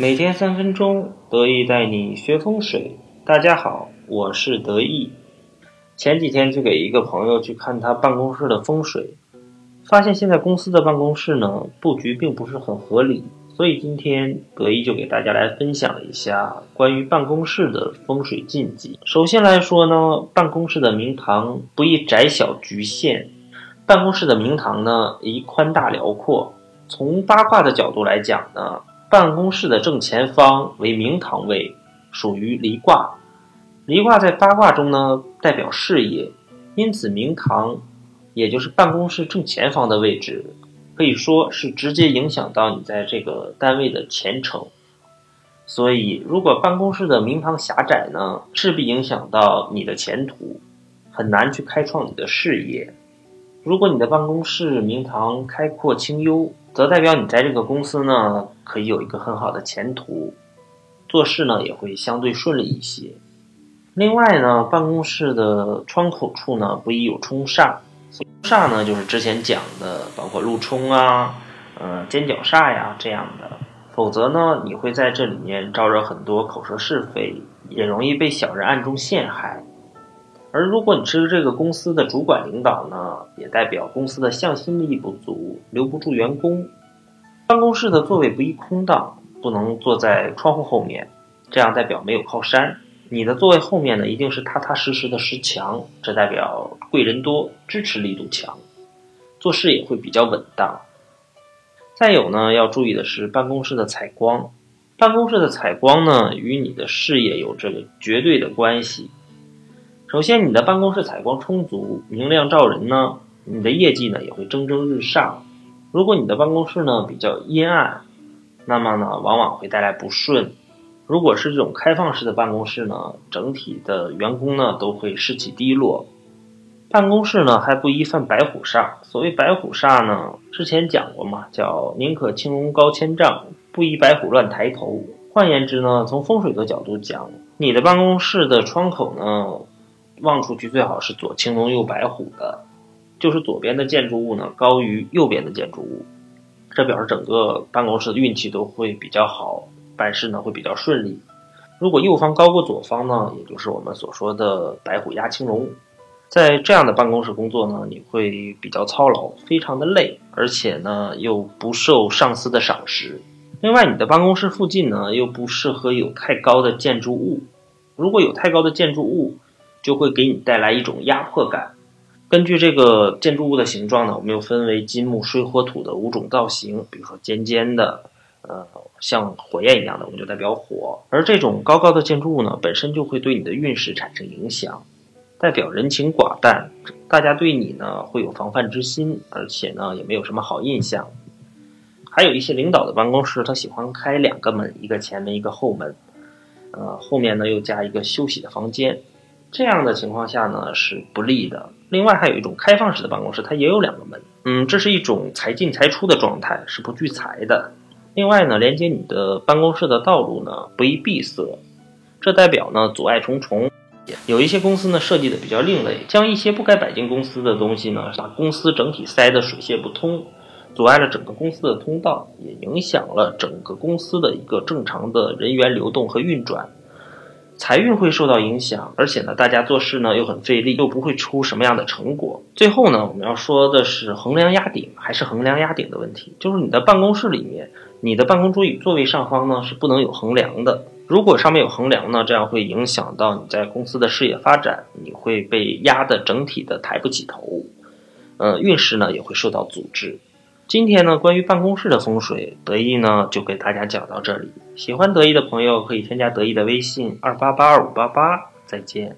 每天三分钟，得意带你学风水。大家好，我是得意。前几天去给一个朋友去看他办公室的风水，发现现在公司的办公室呢布局并不是很合理，所以今天得意就给大家来分享一下关于办公室的风水禁忌。首先来说呢，办公室的明堂不宜窄小局限，办公室的明堂呢宜宽大辽阔。从八卦的角度来讲呢。办公室的正前方为明堂位，属于离卦。离卦在八卦中呢，代表事业，因此明堂，也就是办公室正前方的位置，可以说是直接影响到你在这个单位的前程。所以，如果办公室的明堂狭窄呢，势必影响到你的前途，很难去开创你的事业。如果你的办公室明堂开阔清幽，则代表你在这个公司呢，可以有一个很好的前途，做事呢也会相对顺利一些。另外呢，办公室的窗口处呢，不宜有冲煞。冲煞呢，就是之前讲的，包括路冲啊，呃，尖角煞呀这样的。否则呢，你会在这里面招惹很多口舌是非，也容易被小人暗中陷害。而如果你是这个公司的主管领导呢，也代表公司的向心力不足，留不住员工。办公室的座位不宜空荡，不能坐在窗户后面，这样代表没有靠山。你的座位后面呢，一定是踏踏实实的石墙，这代表贵人多，支持力度强，做事也会比较稳当。再有呢，要注意的是办公室的采光，办公室的采光呢，与你的事业有着绝对的关系。首先，你的办公室采光充足、明亮照人呢，你的业绩呢也会蒸蒸日上。如果你的办公室呢比较阴暗，那么呢往往会带来不顺。如果是这种开放式的办公室呢，整体的员工呢都会士气低落。办公室呢还不宜犯白虎煞。所谓白虎煞呢，之前讲过嘛，叫宁可青龙高千丈，不宜白虎乱抬头。换言之呢，从风水的角度讲，你的办公室的窗口呢。望出去最好是左青龙右白虎的，就是左边的建筑物呢高于右边的建筑物，这表示整个办公室的运气都会比较好，办事呢会比较顺利。如果右方高过左方呢，也就是我们所说的白虎压青龙，在这样的办公室工作呢，你会比较操劳，非常的累，而且呢又不受上司的赏识。另外，你的办公室附近呢又不适合有太高的建筑物，如果有太高的建筑物。就会给你带来一种压迫感。根据这个建筑物的形状呢，我们又分为金木水火土的五种造型。比如说尖尖的，呃，像火焰一样的，我们就代表火。而这种高高的建筑物呢，本身就会对你的运势产生影响，代表人情寡淡，大家对你呢会有防范之心，而且呢也没有什么好印象。还有一些领导的办公室，他喜欢开两个门，一个前门，一个后门，呃，后面呢又加一个休息的房间。这样的情况下呢是不利的。另外还有一种开放式的办公室，它也有两个门，嗯，这是一种财进财出的状态，是不聚财的。另外呢，连接你的办公室的道路呢不宜闭塞，这代表呢阻碍重重。有一些公司呢设计的比较另类，将一些不该摆进公司的东西呢，把公司整体塞得水泄不通，阻碍了整个公司的通道，也影响了整个公司的一个正常的人员流动和运转。财运会受到影响，而且呢，大家做事呢又很费力，又不会出什么样的成果。最后呢，我们要说的是横梁压顶还是横梁压顶的问题，就是你的办公室里面，你的办公桌椅座位上方呢是不能有横梁的。如果上面有横梁呢，这样会影响到你在公司的事业发展，你会被压得整体的抬不起头，呃，运势呢也会受到阻滞。今天呢，关于办公室的风水，得意呢就给大家讲到这里。喜欢得意的朋友可以添加得意的微信二八八二五八八。再见。